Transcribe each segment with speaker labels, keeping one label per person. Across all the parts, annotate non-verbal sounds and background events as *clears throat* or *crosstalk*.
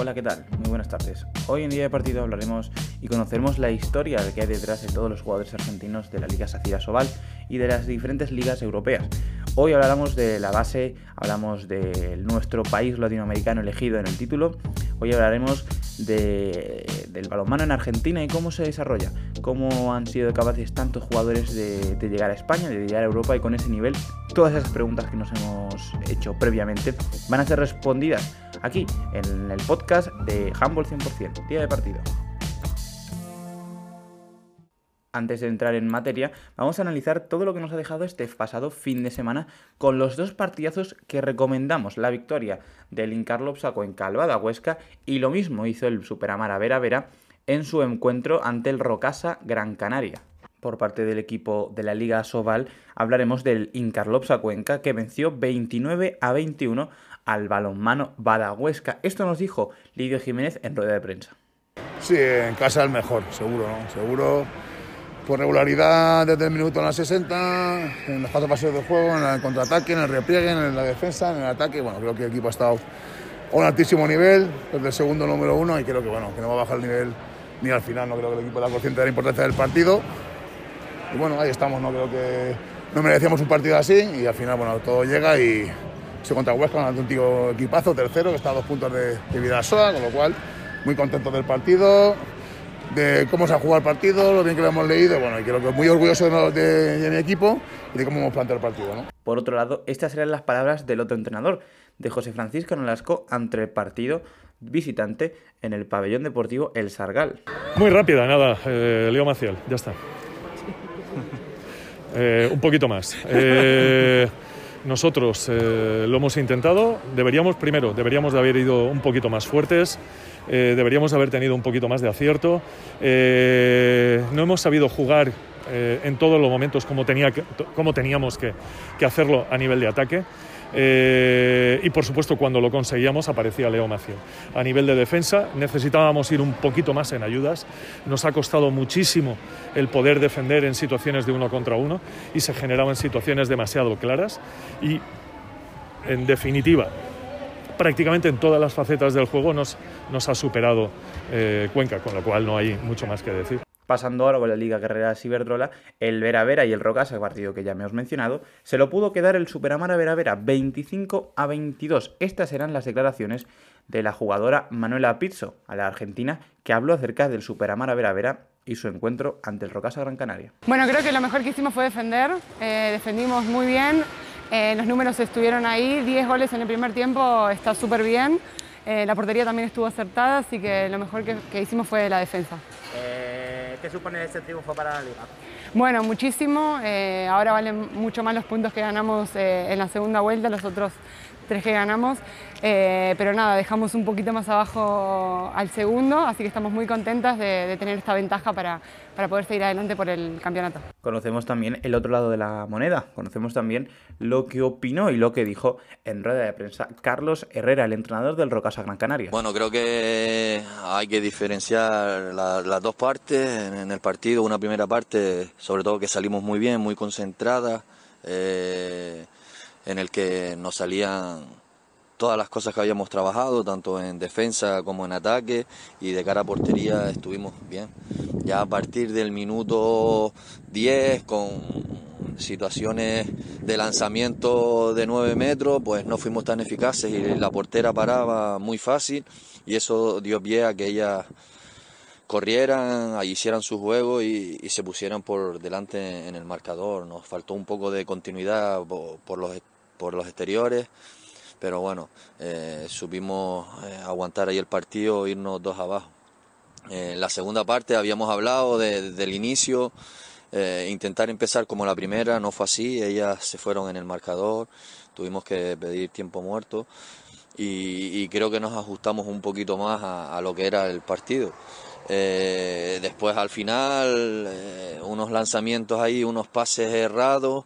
Speaker 1: Hola, ¿qué tal? Muy buenas tardes. Hoy en día de partido hablaremos y conoceremos la historia que hay detrás de todos los jugadores argentinos de la Liga Sacira Sobal y de las diferentes ligas europeas. Hoy hablaremos de la base, hablamos de nuestro país latinoamericano elegido en el título. Hoy hablaremos del balonmano en Argentina y cómo se desarrolla, cómo han sido capaces tantos jugadores de, de llegar a España, de llegar a Europa y con ese nivel, todas esas preguntas que nos hemos hecho previamente van a ser respondidas aquí en el podcast de Humble 100%, día de partido. Antes de entrar en materia, vamos a analizar todo lo que nos ha dejado este pasado fin de semana con los dos partidazos que recomendamos. La victoria del Incarlopsaco en Calvada Huesca y lo mismo hizo el Superamara Vera Vera en su encuentro ante el Rocasa Gran Canaria. Por parte del equipo de la Liga Soval hablaremos del Incarlopsa Cuenca que venció 29 a 21 al balonmano Badagüesca. Esto nos dijo Lidio Jiménez en rueda de prensa.
Speaker 2: Sí, en casa el mejor, seguro, ¿no? Seguro por regularidad desde el minuto en la 60, en los cuatro pasos de juego, en el contraataque, en el repliegue, en la defensa, en el ataque. Bueno, creo que el equipo ha estado a un altísimo nivel, desde el segundo número uno, y creo que, bueno, que no va a bajar el nivel ni al final. No creo que el equipo sea consciente de la importancia del partido. Y bueno, ahí estamos, no creo que no merecíamos un partido así, y al final, bueno, todo llega y se contra Huesca, un auténtico equipazo, tercero, que está a dos puntos de, de Vidasoa, con lo cual muy contento del partido, de cómo se ha jugado el partido, lo bien que lo hemos leído, bueno, y creo que muy orgulloso de, de mi equipo y de cómo hemos planteado el partido. ¿no?
Speaker 1: Por otro lado, estas eran las palabras del otro entrenador, de José Francisco Nolasco, ante el partido visitante en el pabellón deportivo El Sargal.
Speaker 3: Muy rápida, nada, eh, Leo Maciel, ya está. *laughs* Eh, un poquito más. Eh, nosotros eh, lo hemos intentado. Deberíamos, primero, deberíamos de haber ido un poquito más fuertes. Eh, deberíamos haber tenido un poquito más de acierto. Eh, no hemos sabido jugar eh, en todos los momentos como, tenía que, como teníamos que, que, hacerlo a nivel de ataque. Eh, y por supuesto cuando lo conseguíamos aparecía Leo Macio. A nivel de defensa necesitábamos ir un poquito más en ayudas. Nos ha costado muchísimo el poder defender en situaciones de uno contra uno y se generaban situaciones demasiado claras. Y en definitiva, prácticamente en todas las facetas del juego nos, nos ha superado eh, Cuenca, con lo cual no hay mucho más que decir.
Speaker 1: Pasando ahora con la Liga Guerrera Ciberdrola, el Vera Vera y el Rocasa, partido que ya me os mencionado, se lo pudo quedar el Superamara Vera Vera 25 a 22. Estas eran las declaraciones de la jugadora Manuela Pizzo, a la argentina, que habló acerca del Superamara Vera Vera y su encuentro ante el Rocasa Gran Canaria.
Speaker 4: Bueno, creo que lo mejor que hicimos fue defender, eh, defendimos muy bien, eh, los números estuvieron ahí, 10 goles en el primer tiempo, está súper bien. Eh, la portería también estuvo acertada, así que lo mejor que, que hicimos fue la defensa.
Speaker 5: Eh, ¿Qué supone este triunfo para la liga?
Speaker 4: Bueno, muchísimo. Ahora valen mucho más los puntos que ganamos en la segunda vuelta, los otros tres que ganamos. pero nada, dejamos un poquito más abajo al segundo, así que estamos muy contentas de, de tener esta ventaja para, para poder seguir adelante por el campeonato.
Speaker 1: Conocemos también el otro lado de la moneda, conocemos también lo que opinó y lo que dijo en rueda de prensa Carlos Herrera, el entrenador del Rocasa Gran Canaria.
Speaker 6: Bueno, creo que hay que diferenciar la, las dos partes en el partido. Una primera parte, sobre todo que salimos muy bien, muy concentrada, eh, en el que nos salían todas las cosas que habíamos trabajado, tanto en defensa como en ataque, y de cara a portería estuvimos bien. Ya a partir del minuto 10, con situaciones de lanzamiento de 9 metros, pues no fuimos tan eficaces y la portera paraba muy fácil, y eso dio pie a que ellas corrieran, hicieran su juego y, y, se pusieran por delante en el marcador. Nos faltó un poco de continuidad por, por los, por los exteriores pero bueno, eh, supimos eh, aguantar ahí el partido, irnos dos abajo. Eh, en la segunda parte habíamos hablado de, del inicio, eh, intentar empezar como la primera, no fue así, ellas se fueron en el marcador, tuvimos que pedir tiempo muerto y, creo que nos ajustamos un poquito más a, lo que era el partido. Después al final, unos lanzamientos ahí, unos pases errados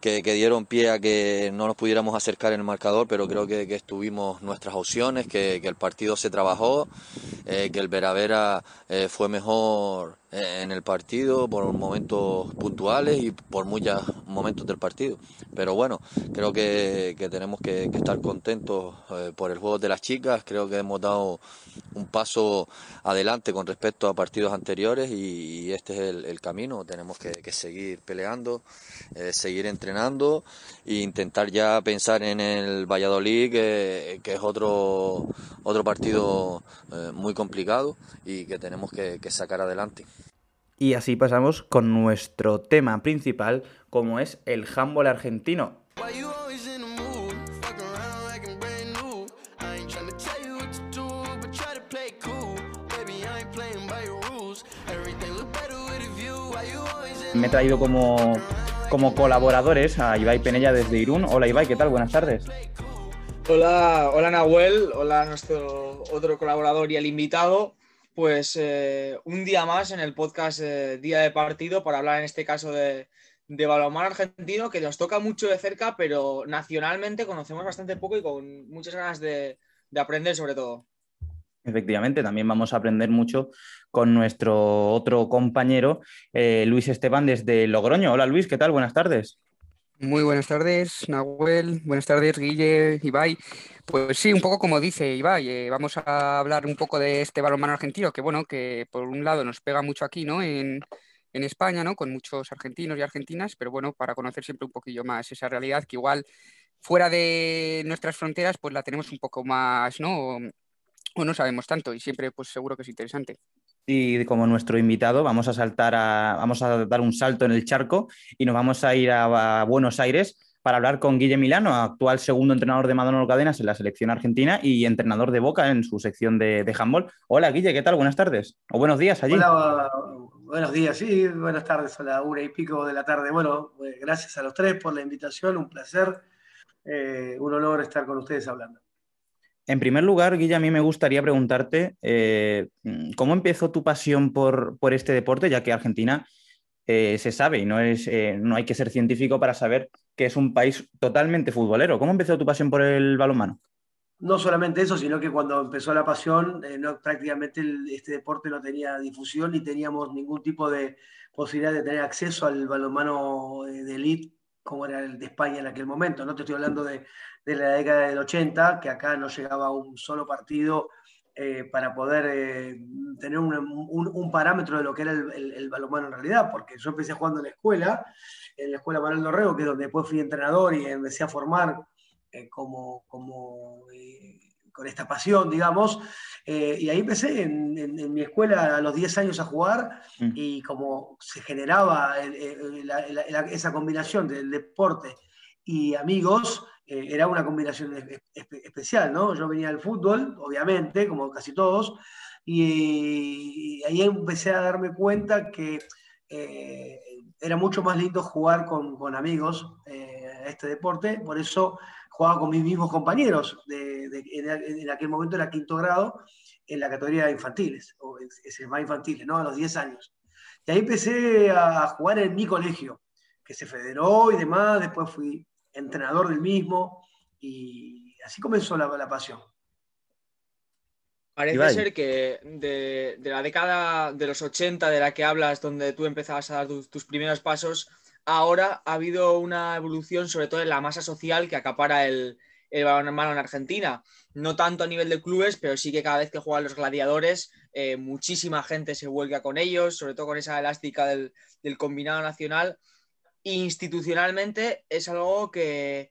Speaker 6: que, que, dieron pie a que no nos pudiéramos acercar en el marcador, pero creo que, que estuvimos nuestras opciones, que, que, el partido se trabajó, eh, que el Veravera eh, fue mejor en el partido por momentos puntuales y por muchos momentos del partido. Pero bueno, creo que, tenemos que, estar contentos eh, por el juego de las chicas. Creo que hemos dado un paso adelante con respecto a partidos anteriores y, este es el, camino. Tenemos que, seguir peleando, eh, seguir entrenando e intentar ya pensar en el Valladolid, que, es otro, otro partido muy complicado y que tenemos que sacar adelante.
Speaker 1: Y así pasamos con nuestro tema principal, como es el handball argentino. Me he traído como, como colaboradores a Ibai Penella desde Irún. Hola Ibai, ¿qué tal? Buenas tardes.
Speaker 7: Hola, hola Nahuel, hola nuestro otro colaborador y el invitado pues eh, un día más en el podcast eh, Día de Partido para hablar en este caso de, de argentino que nos toca mucho de cerca, pero nacionalmente conocemos bastante poco y con muchas ganas de, aprender sobre todo.
Speaker 1: Efectivamente, también vamos a aprender mucho con nuestro otro compañero, eh, Luis Esteban, desde Logroño. Hola Luis, ¿qué tal? Buenas tardes.
Speaker 8: Muy buenas tardes, Nahuel. Buenas tardes, Guille, Ibai. Pues sí, un poco como dice Ibai, eh, vamos a hablar un poco de este balonmano argentino, que bueno, que por un lado nos pega mucho aquí, ¿no? En, España, ¿no? Con muchos argentinos y argentinas, pero bueno, para conocer siempre un poquillo más esa realidad que igual fuera de nuestras fronteras, pues la tenemos un poco más, ¿no? O, no sabemos tanto y siempre, pues seguro que es interesante.
Speaker 1: Y como nuestro invitado, vamos a saltar a, vamos a dar un salto en el charco y nos vamos a ir a, Buenos Aires para hablar con Guille Milano, actual segundo entrenador de Madonna Cadenas en la selección argentina y entrenador de Boca en su sección de, de handball. Hola Guille, ¿qué tal? Buenas tardes o buenos días allí.
Speaker 9: Buenos días, sí, buenas tardes a la una y pico de la tarde. Bueno, pues, gracias a los tres por la invitación, un placer, eh, un honor estar con ustedes hablando.
Speaker 1: En primer lugar, Guilla, a mí me gustaría preguntarte eh, cómo empezó tu pasión por, este deporte, ya que Argentina eh, se sabe y no, es, eh, no hay que ser científico para saber que es un país totalmente futbolero. ¿Cómo empezó tu pasión por el balonmano?
Speaker 9: No solamente eso, sino que cuando empezó la pasión, no, prácticamente este deporte no tenía difusión ni teníamos ningún tipo de posibilidad de tener acceso al balonmano de elite como era el de España en aquel momento. No te estoy hablando de, la década del 80, que acá no llegaba un solo partido eh, para poder eh, tener un, parámetro de lo que era el, el, balonmano en realidad, porque yo empecé jugando en la escuela, en la escuela Manuel Dorrego, que es donde después fui entrenador y empecé a formar eh, como, como con esta pasión, digamos. Eh, y ahí empecé en, mi escuela a los 10 años a jugar mm. y como se generaba esa combinación del deporte y amigos, eh, era una combinación especial, ¿no? Yo venía del fútbol, obviamente, como casi todos, y, ahí empecé a darme cuenta que eh, era mucho más lindo jugar con, con amigos este deporte, por eso jugaba con mis mismos compañeros, de, en, aquel momento era quinto grado, en la categoría de infantiles, o es, más infantiles, ¿no? A los 10 años. Y ahí empecé a jugar en mi colegio, que se federó y demás, después fui entrenador del mismo, y así comenzó la, pasión.
Speaker 7: Parece ser que de, la década de los 80 de la que hablas, donde tú empezabas a dar tus primeros pasos, ahora ha habido una evolución, sobre todo en la masa social que acapara el, balonmano en Argentina. No tanto a nivel de clubes, pero sí que cada vez que juegan los gladiadores, eh, muchísima gente se vuelca con ellos, sobre todo con esa elástica del, combinado nacional. institucionalmente es algo que,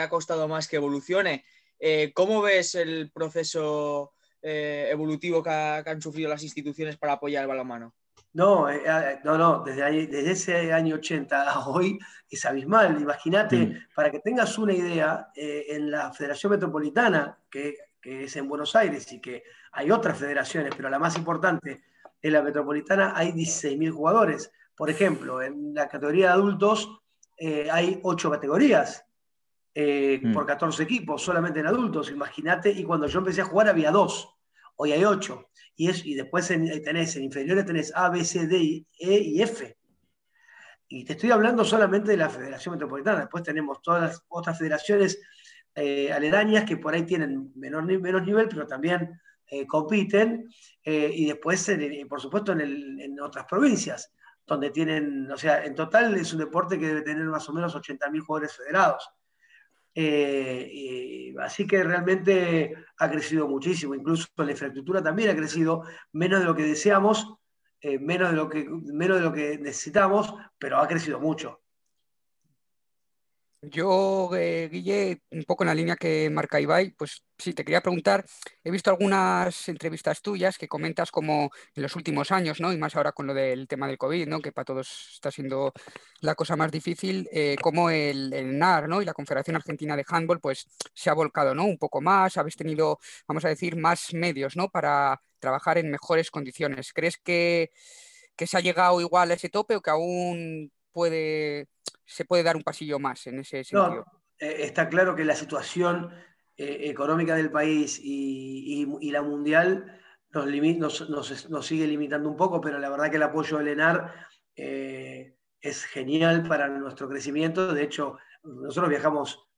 Speaker 7: ha costado más que evolucione. Eh, ¿Cómo ves el proceso eh, evolutivo que, que, han sufrido las instituciones para apoyar el balonmano?
Speaker 9: No, eh, eh, no, no, desde, desde ese año 80 a hoy es abismal. Imagínate, para que tengas una idea, eh, en la Federación Metropolitana, que, es en Buenos Aires y que hay otras federaciones, pero la más importante es la Metropolitana, hay 16.000 jugadores. Por ejemplo, en la categoría de adultos hay 8 categorías mm. por 14 equipos, solamente en adultos, imagínate, y cuando yo empecé a jugar había 2 hoy hay 8. Y, es, y después tenés, en inferiores tenés A, B, C, D, E y F. Y te estoy hablando solamente de la Federación Metropolitana. Después tenemos todas las otras federaciones eh, aledañas que por ahí tienen menor, menos nivel, pero también compiten, y después, por supuesto, en, otras provincias, donde tienen, o sea, en total es un deporte que debe tener más o menos 80.000 jugadores federados. Así que realmente ha crecido muchísimo, incluso la infraestructura también ha crecido menos de lo que deseamos, menos, de lo que, menos de lo que necesitamos, pero ha crecido mucho.
Speaker 8: Yo, eh, Guille, un poco en la línea que marca Ibai, pues sí, te quería preguntar, he visto algunas entrevistas tuyas que comentas como en los últimos años, ¿no? Y más ahora con lo del tema del COVID, ¿no? Que para todos está siendo la cosa más difícil, eh, como el, NAR, ¿no? Y la Confederación Argentina de Handball, pues se ha volcado, ¿no? Un poco más, habéis tenido, vamos a decir, más medios, ¿no? Para trabajar en mejores condiciones. ¿Crees que, que se ha llegado igual a ese tope o que aún puede se puede dar un pasillo más en ese sentido.
Speaker 9: Eh, está claro que la situación eh, económica del país y, la mundial nos, nos, sigue limitando un poco, pero la verdad que el apoyo del ENAR eh, es genial para nuestro crecimiento. De hecho, nosotros viajamos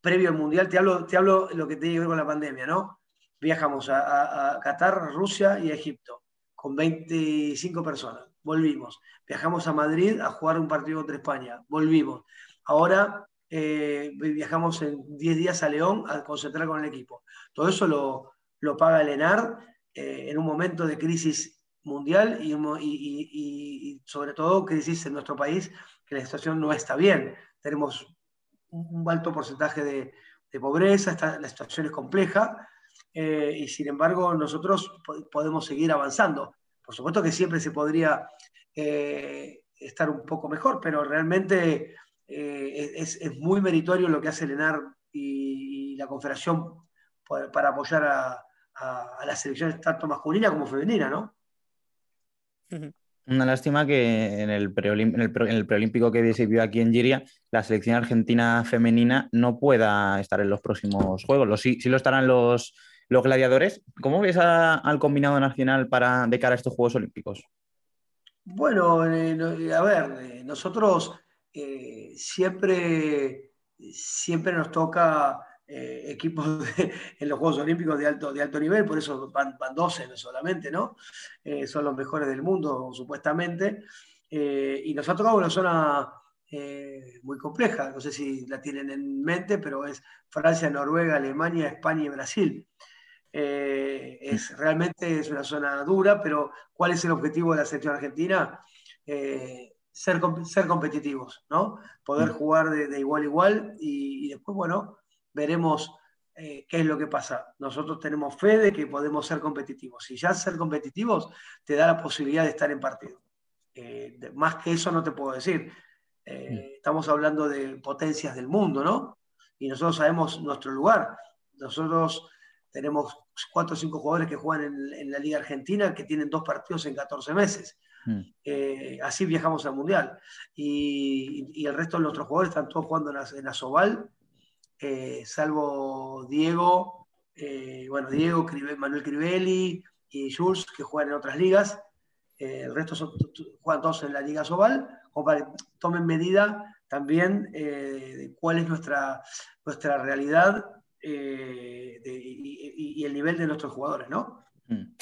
Speaker 9: previo al mundial, te hablo, te hablo lo que tiene que ver con la pandemia, ¿no? Viajamos a, a Qatar, Rusia y a Egipto con 25 personas. Volvimos viajamos a Madrid a jugar un partido contra España, volvimos. Ahora eh, viajamos en 10 días a León a concentrar con el equipo. Todo eso lo, lo paga el ENAR eh, en un momento de crisis mundial y, sobre todo crisis en nuestro país, que la situación no está bien. Tenemos un alto porcentaje de, de pobreza, la situación es compleja eh, y sin embargo nosotros podemos seguir avanzando. Por supuesto que siempre se podría eh, estar un poco mejor, pero realmente eh, es, muy meritorio lo que hace el ENAR y, la Confederación para, apoyar a, las selecciones tanto masculina como femenina, ¿no?
Speaker 1: Una lástima que en el, preolímpico que se vio aquí en Giria, la selección argentina femenina no pueda estar en los próximos Juegos. sí, lo estarán los, los gladiadores. ¿Cómo ves al combinado nacional para, de cara a estos Juegos Olímpicos?
Speaker 9: Bueno, eh, a ver, eh, nosotros eh, siempre, siempre nos toca equipos *laughs* en los Juegos Olímpicos de alto, de alto nivel, por eso van, van 12 solamente, ¿no? son los mejores del mundo, supuestamente. y nos ha tocado una zona muy compleja, no sé si la tienen en mente, pero es Francia, Noruega, Alemania, España y Brasil. Eh, es, realmente es una zona dura, pero ¿cuál es el objetivo de la selección argentina? Eh, ser, ser competitivos, ¿no? Poder jugar de, igual a igual y, después, bueno, veremos eh, qué es lo que pasa. Nosotros tenemos fe de que podemos ser competitivos. Si ya ser competitivos te da la posibilidad de estar en partido. más que eso no te puedo decir. Mm. Estamos hablando de potencias del mundo, ¿no? Y nosotros sabemos nuestro lugar. Nosotros tenemos cuatro o cinco jugadores que juegan en, la Liga Argentina que tienen dos partidos en 14 meses. Hmm. Eh, así viajamos al Mundial. Y, el resto de nuestros jugadores están todos jugando en, la, Asobal, eh, salvo Diego, eh, bueno, Diego, Manuel Crivelli y Jules, que juegan en otras ligas. el resto juegan todos en la Liga Asobal, como para que tomen medida también de cuál es nuestra, nuestra realidad eh, y, el nivel de nuestros jugadores, ¿no? Mm.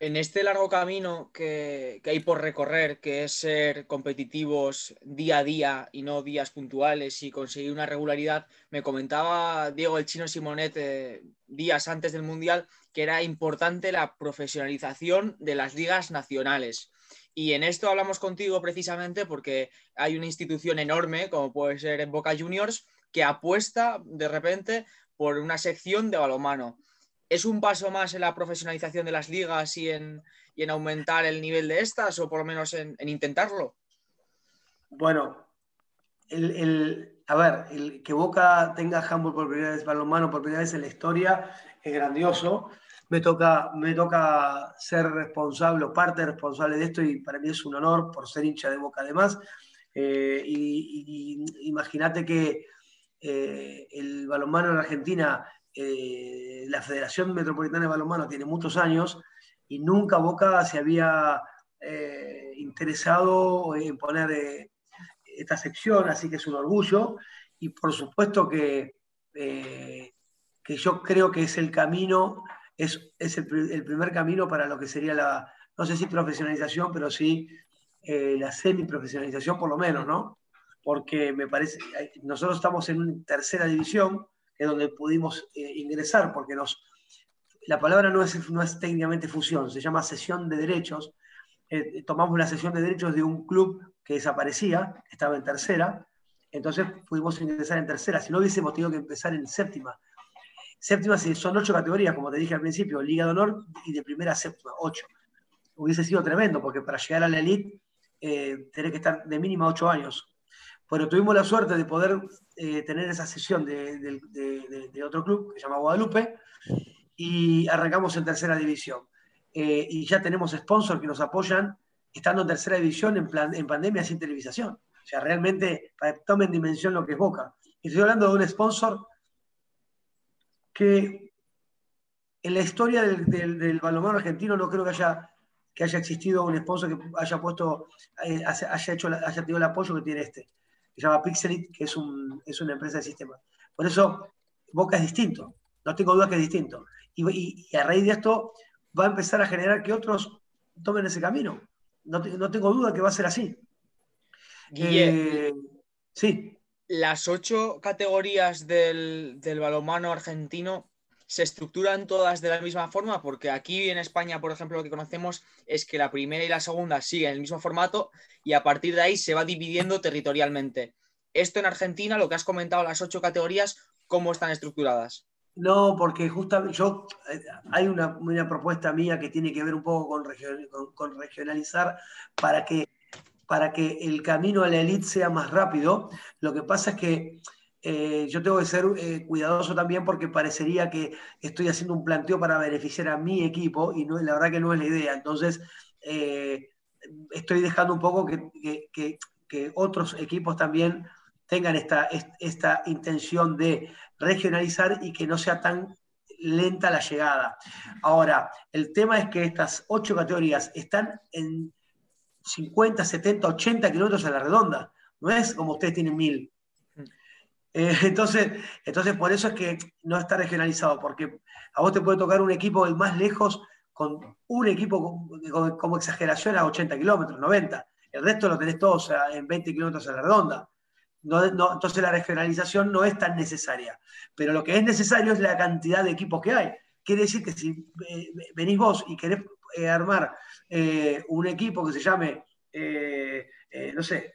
Speaker 7: En este largo camino que, hay por recorrer, que es ser competitivos día a día y no días puntuales y conseguir una regularidad, me comentaba Diego el Chino Simonet eh, días antes del Mundial que era importante la profesionalización de las ligas nacionales. Y en esto hablamos contigo precisamente porque hay una institución enorme, como puede ser en Boca Juniors, que apuesta de repente por una sección de balonmano. ¿Es un paso más en la profesionalización de las ligas y en, en aumentar el nivel de estas o por lo menos en, intentarlo?
Speaker 9: Bueno, el, a ver, el que Boca tenga handball por primera vez, balonmano por primera vez en la historia es grandioso. Me toca, me toca ser responsable o parte responsable de esto y para mí es un honor por ser hincha de Boca además. Eh, imagínate que eh, el balonmano en Argentina, eh, la Federación Metropolitana de Balonmano tiene muchos años y nunca Boca se había eh, interesado en poner esta sección, así que es un orgullo y por supuesto que, que yo creo que es el camino es, es el, primer camino para lo que sería la, no sé si profesionalización, pero sí la semi-profesionalización por lo menos, ¿no? Porque me parece, nosotros estamos en una tercera división, que es donde pudimos eh, ingresar, porque nos, la palabra no es, no es técnicamente fusión, se llama sesión de derechos. Eh, tomamos la sesión de derechos de un club que desaparecía, estaba en tercera, entonces pudimos ingresar en tercera. Si no hubiésemos tenido que empezar en séptima. Séptima son ocho categorías, como te dije al principio, Liga de Honor y de primera a séptima, ocho. Hubiese sido tremendo, porque para llegar a la elite eh, que estar de mínima ocho años. Pero tuvimos la suerte de poder eh, tener esa sesión de, de, otro club que se llama Guadalupe y arrancamos en tercera división. Eh, y ya tenemos sponsors que nos apoyan estando en tercera división en, plan, en pandemia sin televisación. O sea, realmente para que tomen dimensión lo que es Boca. Y estoy hablando de un sponsor que en la historia del, del, balonmano argentino no creo que haya, que haya existido un sponsor que haya puesto, eh, haya, hecho, haya tenido el apoyo que tiene este. Se llama Pixelit, que es, un, es una empresa de sistema. Por eso Boca es distinto. No tengo duda que es distinto. Y, y, a raíz de esto va a empezar a generar que otros tomen ese camino. No, no tengo duda que va a ser así.
Speaker 7: Eh, sí. Las ocho categorías del, del balonmano argentino se estructuran todas de la misma forma, porque aquí en España, por ejemplo, lo que conocemos es que la primera y la segunda siguen el mismo formato y a partir de ahí se va dividiendo territorialmente. Esto en Argentina, lo que has comentado, las ocho categorías, ¿cómo están estructuradas?
Speaker 9: No, porque justamente eh, hay una, propuesta mía que tiene que ver un poco con, con regionalizar para que para que el camino a la elite sea más rápido. Lo que pasa es que eh, yo tengo que ser eh, cuidadoso también porque parecería que estoy haciendo un planteo para beneficiar a mi equipo y no, la verdad que no es la idea. Entonces, eh, estoy dejando un poco que, otros equipos también tengan esta, esta intención de regionalizar y que no sea tan lenta la llegada. Ahora, el tema es que estas ocho categorías están en 50, 70, 80 kilómetros a la redonda. No es como ustedes tienen mil. Eh, *laughs* entonces, entonces, por eso es que no está regionalizado, porque a vos te puede tocar un equipo más lejos con un equipo como exageración a 80 kilómetros, 90. El resto lo tenés todos en 20 kilómetros a la redonda. Entonces la regionalización no es tan necesaria. Pero lo que es necesario es la cantidad de equipos que hay. Quiere decir que si eh, venís vos y querés eh, armar un equipo que se llame, no sé,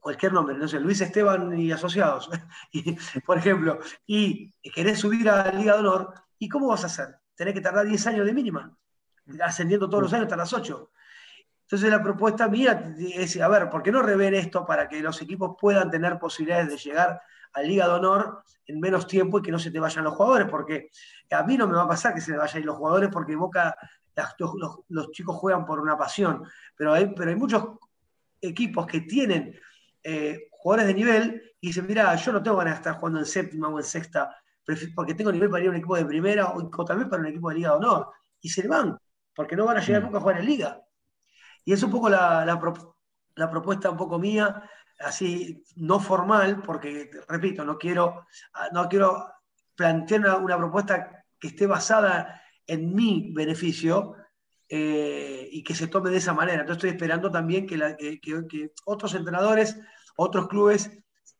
Speaker 9: cualquier nombre, no sé, Luis Esteban y Asociados, *laughs* por ejemplo, y querés subir a Liga de Honor, ¿y cómo vas a hacer? Tenés que tardar 10 años de mínima. Ascendiendo todos los años, tardas 8. Entonces la propuesta mía es, a ver, ¿por qué no rever esto para que los equipos puedan tener posibilidades de llegar a Liga de Honor en menos tiempo y que no se te vayan los jugadores, porque a mí no me va a pasar que se me vayan los jugadores porque Boca, los, chicos juegan por una pasión, pero hay, pero hay muchos equipos que tienen eh, jugadores de nivel y dicen, mira, yo no tengo ganas de estar jugando en séptima o en sexta, porque tengo nivel para ir a un equipo de primera o, tal vez para un equipo de Liga de Honor, y se van, porque no van a llegar mm. nunca a jugar en Liga. Y es un poco la, la propuesta un poco mía, así no formal, porque, repito, no quiero, no quiero plantear una, propuesta que esté basada en mi beneficio eh, y que se tome de esa manera. Entonces estoy esperando también que, que, otros entrenadores, otros clubes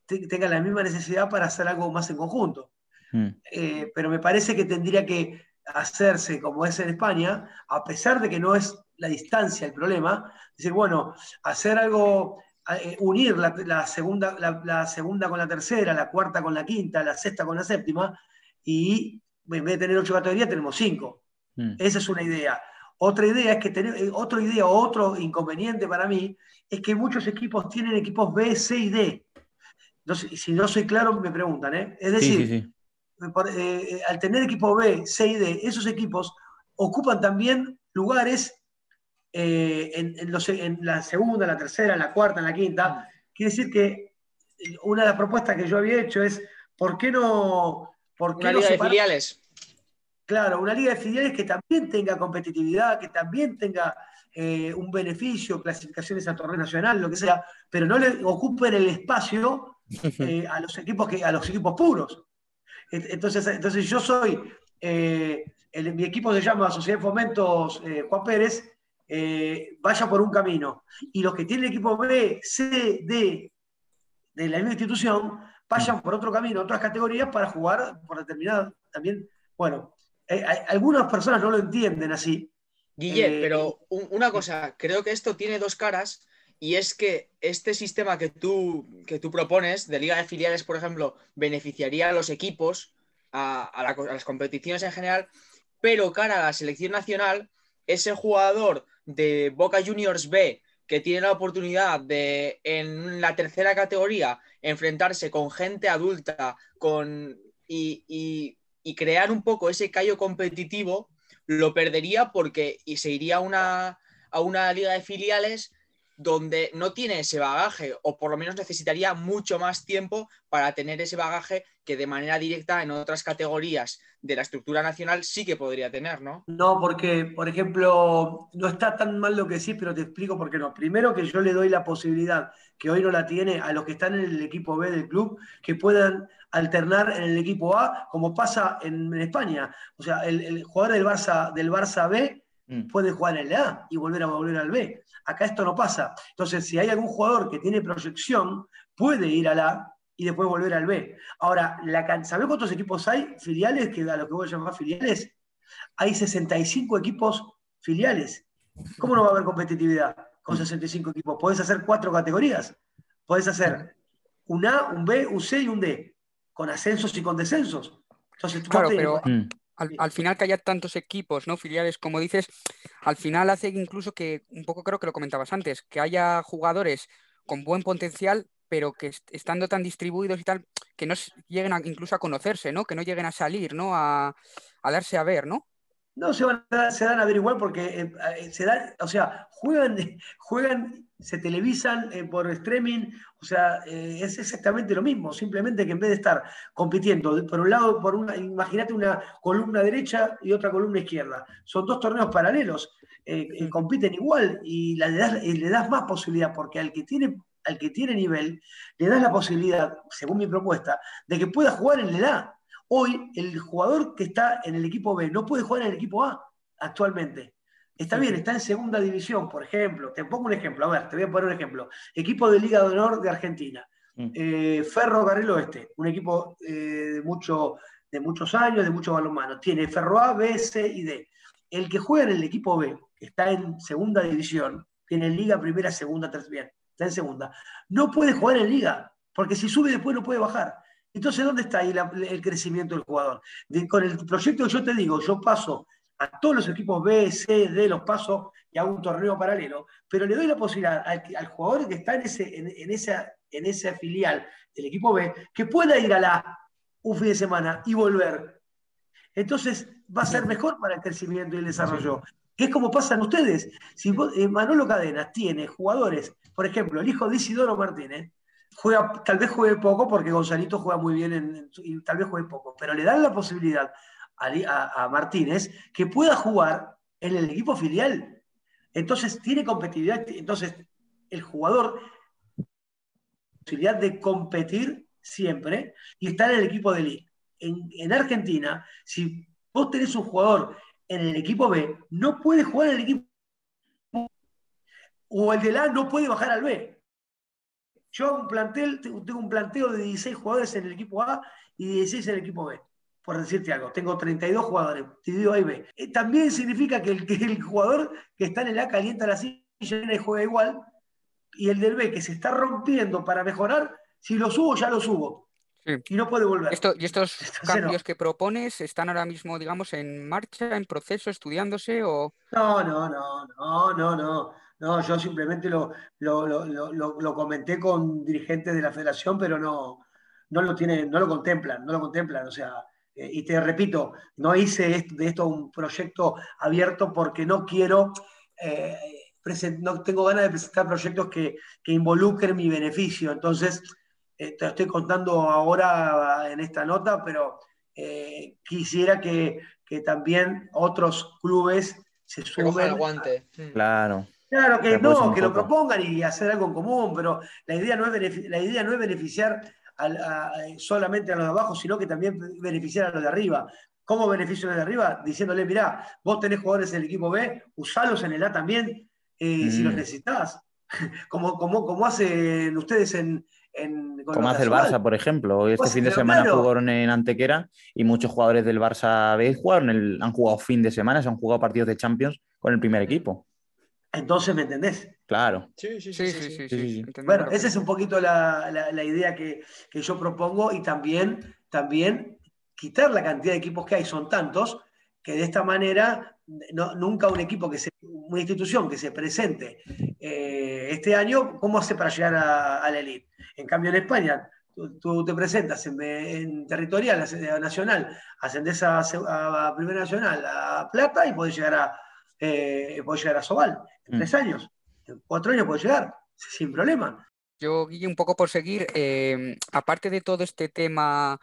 Speaker 9: tengan la misma necesidad para hacer algo más en conjunto. Mm. Eh, pero me parece que tendría que hacerse como es en España, a pesar de que no es la distancia el problema, decir, bueno, hacer algo eh, unir la, segunda, la, segunda con la tercera, la cuarta con la quinta, la sexta con la séptima, y en vez de tener ocho categorías, tenemos cinco. Mm. Esa es una idea. Otra idea es que tener, eh, otra idea, otro inconveniente para mí, es que muchos equipos tienen equipos B, C y D. Si no soy claro, me preguntan, ¿eh? Es decir, eh, al tener equipo B, C y D, esos equipos ocupan también lugares eh, en, la segunda, la tercera, la cuarta, en la quinta. Quiere decir que una de las propuestas que yo había hecho es, ¿por qué no... Por
Speaker 7: una liga de filiales.
Speaker 9: Claro, una liga de filiales que también tenga competitividad, que también tenga eh, un beneficio, clasificaciones a torneo nacional, lo que sea, pero no le ocupen el espacio *laughs* a los equipos que, a los equipos puros. Entonces, entonces yo soy eh, mi equipo se llama Sociedad de Fomentos eh, Juan Pérez, eh, vaya por un camino. Y los que tienen equipo B, C, D de la misma institución, vayan por otro camino, otras categorías para jugar por determinada también. Bueno, algunas personas no lo entienden así.
Speaker 7: Guille, pero una cosa, creo que esto tiene dos caras y es que este sistema que tú, que tú propones de liga de filiales, por ejemplo, beneficiaría a los equipos, a, las competiciones en general, pero cara a la selección nacional, ese jugador de Boca Juniors B que tiene la oportunidad de en la tercera categoría enfrentarse con gente adulta con, y, y crear un poco ese callo competitivo, lo perdería porque y se iría a una, a una liga de filiales donde no tiene ese bagaje o por lo menos necesitaría mucho más tiempo para tener ese bagaje que de manera directa en otras categorías de la estructura nacional sí que podría tener, ¿no?
Speaker 9: No, porque, por ejemplo, no está tan mal lo que sí, pero te explico por qué no. Primero que yo le doy la posibilidad, que hoy no la tiene, a los que están en el equipo B del club, que puedan alternar en el equipo A, como pasa en, España. O sea, el, el, jugador del Barça, del Barça B Mm. puede jugar en el A y volver a volver al B. Acá esto no pasa. Entonces, si hay algún jugador que tiene proyección, puede ir al A y después volver al B. Ahora, la, ¿sabés cuántos equipos hay filiales? Que a lo que voy a llamar filiales. Hay 65 equipos filiales. ¿Cómo no va a haber competitividad con 65 equipos? Podés hacer cuatro categorías. Podés hacer un A, un B, un C y un D, con ascensos y con descensos. Entonces,
Speaker 8: claro, pero, mm al, final que haya tantos equipos, ¿no? Filiales, como dices, al final hace incluso que, un poco creo que lo comentabas antes, que haya jugadores con buen potencial, pero que estando tan distribuidos y tal, que no lleguen incluso a conocerse, ¿no? Que no lleguen a salir, ¿no? A, a darse a ver, ¿no?
Speaker 9: No, se, van se dan a ver igual porque eh, eh, se dan, o sea, juegan, *laughs* juegan, se televisan eh, por streaming, o sea, es exactamente lo mismo, simplemente que en vez de estar compitiendo por un lado, por una, imagínate una columna derecha y otra columna izquierda, son dos torneos paralelos, compiten igual y le das, le das más posibilidad porque al que tiene al que tiene nivel, le das la posibilidad, según mi propuesta, de que pueda jugar en la edad. Hoy el jugador que está en el equipo B no puede jugar en el equipo A actualmente. Está bien, está en segunda división, por ejemplo. Te pongo un ejemplo, a ver, te voy a poner un ejemplo. Equipo de Liga de Honor de Argentina. Mm. Eh, Ferro Carril Oeste, un equipo eh, de, mucho, de muchos años, de mucho balonmano. Tiene Ferro A, B, C y D. El que juega en el equipo B, que está en segunda división, tiene Liga Primera, Segunda, Tercera, está en segunda, no puede jugar en Liga, porque si sube después no puede bajar. Entonces, ¿dónde está ahí el crecimiento del jugador? con el proyecto que yo te digo, yo paso a todos los equipos B, C, D, los paso y hago un torneo paralelo, pero le doy la posibilidad al, jugador que está en, ese, en, esa, en esa filial del equipo B que pueda ir a la un fin de semana y volver. Entonces va a ser mejor para el crecimiento y el desarrollo. Es como pasan ustedes. Si eh, Manolo Cadenas tiene jugadores, por ejemplo, el hijo de Isidoro Martínez, juega, tal vez juegue poco porque Gonzalito juega muy bien en, y tal vez juegue poco, pero le dan la posibilidad a, Martínez que pueda jugar en el equipo filial. Entonces tiene competitividad, entonces el jugador posibilidad de competir siempre y estar en el equipo de elite. En, en, Argentina, si vos tenés un jugador en el equipo B, no puede jugar en el equipo o el de A no puede bajar al B. Yo plantel, tengo un planteo de 16 jugadores en el equipo A y 16 en el equipo B. Por decirte algo, tengo 32 jugadores, dividido A y B. Eh, también significa que el, jugador que está en el A calienta la silla y juega igual, y el del B que se está rompiendo para mejorar, si lo subo, ya lo subo. Y no puede volver.
Speaker 8: ¿Y estos *laughs* cambios que propones están ahora mismo, digamos, en marcha, en proceso, estudiándose o...?
Speaker 9: No, no, no, no, no, no. No, yo simplemente lo, lo, comenté con dirigentes de la federación, pero no, no lo tienen, no lo contemplan, no lo contemplan. O sea, eh, y te repito, no hice de esto un proyecto abierto porque no quiero, eh, no tengo ganas de presentar proyectos que, involucren mi beneficio. Entonces, eh, te estoy contando ahora en esta nota, pero quisiera que, que, también otros clubes se sumen.
Speaker 7: guante.
Speaker 1: Claro.
Speaker 9: Claro, que no, que lo propongan y hacer algo en común, pero la idea no es, la idea no es beneficiar solamente a los de abajo, sino que también beneficiar a los de arriba. ¿Cómo beneficio desde arriba? Diciéndole, mirá, vos tenés jugadores en el equipo B, usalos en el A también, eh, si los mm. necesitas. *laughs* como, como, como hacen ustedes en,
Speaker 1: como hace el Barça, por ejemplo. Hoy este fin de semana jugaron en Antequera y muchos jugadores del Barça B jugaron el, han jugado fin de semana, se han jugado partidos de Champions con el primer equipo.
Speaker 9: Entonces, ¿me entendés?
Speaker 1: Claro.
Speaker 8: Sí, sí, sí. sí, sí,
Speaker 9: bueno, esa es un poquito la, idea que, yo propongo y también, también quitar la cantidad de equipos que hay, son tantos, que de esta manera nunca un equipo que se, una institución que se presente eh, este año, ¿cómo hace para llegar a, la elite? En cambio, en España, tú, te presentas en, territorial, nacional, ascendes a, a, Primera Nacional, a Plata y puedes llegar a, eh, llegar a Sobal. En mm. tres años, en cuatro años puedes llegar, sin problema.
Speaker 8: Yo, Guille, un poco por seguir, eh, aparte de todo este tema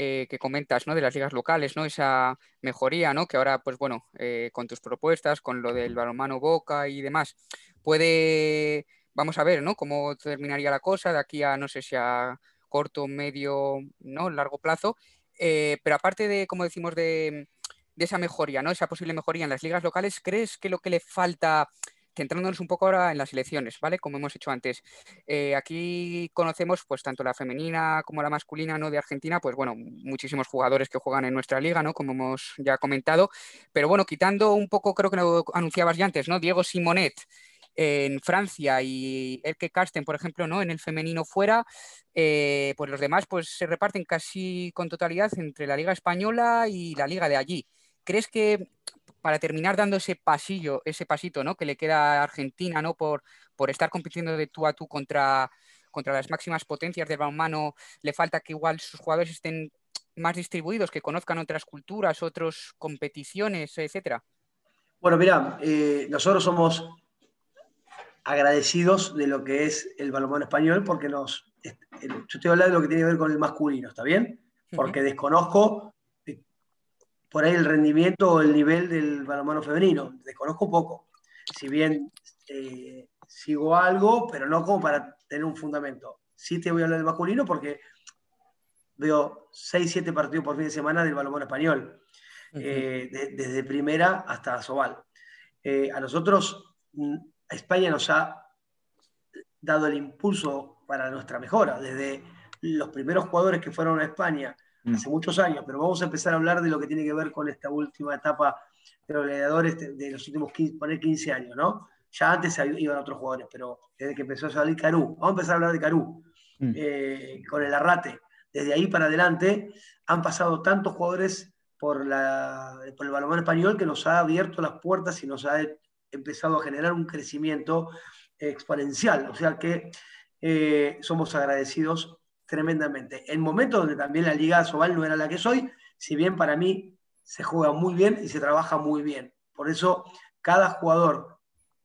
Speaker 8: eh, que comentas, ¿no? De las ligas locales, ¿no? Esa mejoría, ¿no? Que ahora, pues bueno, eh, con tus propuestas, con lo del balonmano Boca y demás, puede, vamos a ver, ¿no? Cómo terminaría la cosa de aquí a, no sé si a corto, medio, ¿no? Largo plazo. Eh, pero aparte de, como decimos, de, esa mejoría, ¿no? Esa posible mejoría en las ligas locales, ¿crees que lo que le falta centrándonos un poco ahora en las elecciones, ¿vale? Como hemos hecho antes. Eh, aquí conocemos, pues, tanto la femenina como la masculina, ¿no? De Argentina, pues, bueno, muchísimos jugadores que juegan en nuestra liga, ¿no? Como hemos ya comentado. Pero bueno, quitando un poco, creo que lo anunciabas ya antes, ¿no? Diego Simonet en Francia y el que Carsten, por ejemplo, ¿no? En el femenino fuera, eh, pues los demás, pues, se reparten casi con totalidad entre la liga española y la liga de allí. ¿Crees que para terminar dando ese pasillo, ese pasito, ¿no? Que le queda a Argentina, ¿no? Por, por estar compitiendo de tú a tú contra, contra las máximas potencias del balonmano, le falta que igual sus jugadores estén más distribuidos, que conozcan otras culturas, otras competiciones, etcétera.
Speaker 9: Bueno, mira, eh, nosotros somos agradecidos de lo que es el balonmano español porque nos, yo estoy hablando de lo que tiene que ver con el masculino, ¿está bien? Porque desconozco por ahí el rendimiento o el nivel del balonmano femenino. Desconozco poco. Si bien eh, sigo algo, pero no como para tener un fundamento. Sí te voy a hablar del masculino porque veo 6, 7 partidos por fin de semana del balonmano español, eh, desde primera hasta Sobal. Eh, a nosotros, España nos ha dado el impulso para nuestra mejora, desde los primeros jugadores que fueron a España Mm. hace muchos años, pero vamos a empezar a hablar de lo que tiene que ver con esta última etapa de los gladiadores de, los últimos 15, 15 años, ¿no? Ya antes iban otros jugadores, pero desde que empezó a salir Carú, vamos a empezar a hablar de Carú, mm. eh, con el Arrate. Desde ahí para adelante han pasado tantos jugadores por, la, por el balonmano español que nos ha abierto las puertas y nos ha empezado a generar un crecimiento exponencial. O sea que eh, somos agradecidos tremendamente. El momento donde también la Liga Sobal no era la que soy, si bien para mí se juega muy bien y se trabaja muy bien. Por eso, cada jugador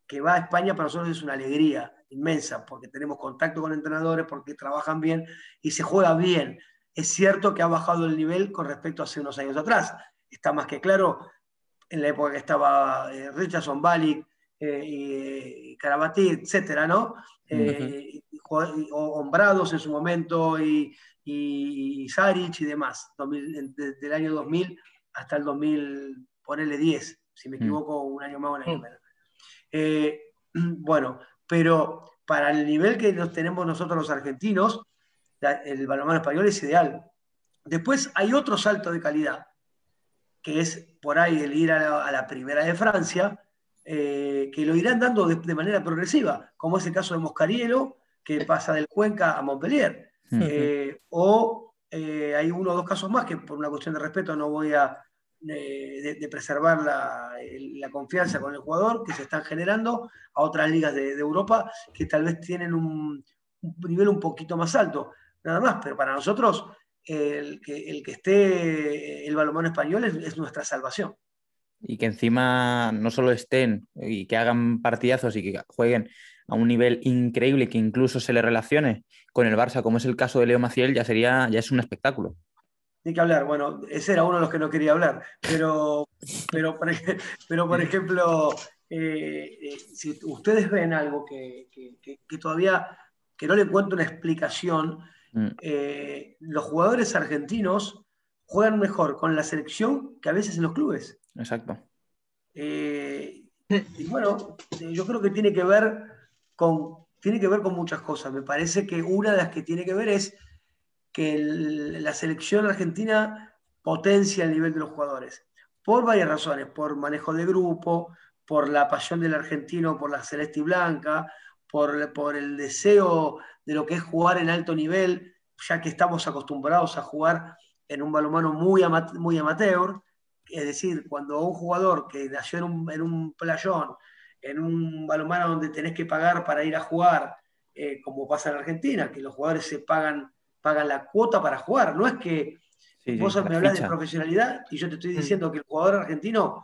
Speaker 9: que va a España para nosotros es una alegría inmensa, porque tenemos contacto con entrenadores, porque trabajan bien y se juega bien. Es cierto que ha bajado el nivel con respecto a hace unos años atrás. Está más que claro, en la época que estaba eh, Richardson, Balik, eh, y Carabati, etcétera, ¿no? Eh, Hombrados en su momento y, y, Saric y demás, desde el año 2000 hasta el 2000, ponele 10, si me mm. equivoco, un año más o un año mm. menos. Eh, *clears throat* bueno, pero para el nivel que nos tenemos nosotros los argentinos, el balonmano español es ideal. Después hay otro salto de calidad, que es por ahí el ir a la primera de Francia, eh, que lo irán dando de, manera progresiva, como es el caso de Moscarielo, que pasa del Cuenca a Montpellier. Eh, o eh, hay uno o dos casos más que por una cuestión de respeto no voy a de, preservar la, confianza con el jugador que se están generando a otras ligas de, Europa que tal vez tienen un, nivel un poquito más alto, nada más, pero para nosotros el que, el que esté el balonmano español es nuestra salvación.
Speaker 1: Y que encima no solo estén y que hagan partidazos y que jueguen a un nivel increíble que incluso se le relacione con el Barça, como es el caso de Leo Maciel, ya sería, ya es un espectáculo.
Speaker 9: Hay que hablar, bueno, ese era uno de los que no quería hablar, pero, *laughs* pero, por, pero por ejemplo, eh, eh, si ustedes ven algo que, todavía, que no le encuentro una explicación, mm. eh, los jugadores argentinos juegan mejor con la selección que a veces en los clubes.
Speaker 1: Exacto.
Speaker 9: Eh, y bueno, yo creo que tiene que ver con, tiene que ver con muchas cosas. Me parece que una de las que tiene que ver es que la selección argentina potencia el nivel de los jugadores. Por varias razones, por manejo de grupo, por la pasión del argentino, por la celeste y blanca, por, por el deseo de lo que es jugar en alto nivel, ya que estamos acostumbrados a jugar en un balonmano muy, muy amateur, es decir, cuando un jugador que nació en un, en un playón, en un balonmano donde tenés que pagar para ir a jugar, eh, como pasa en Argentina, que los jugadores se pagan, pagan la cuota para jugar, no es que vos me hablas de profesionalidad y yo te estoy mm. diciendo que el jugador argentino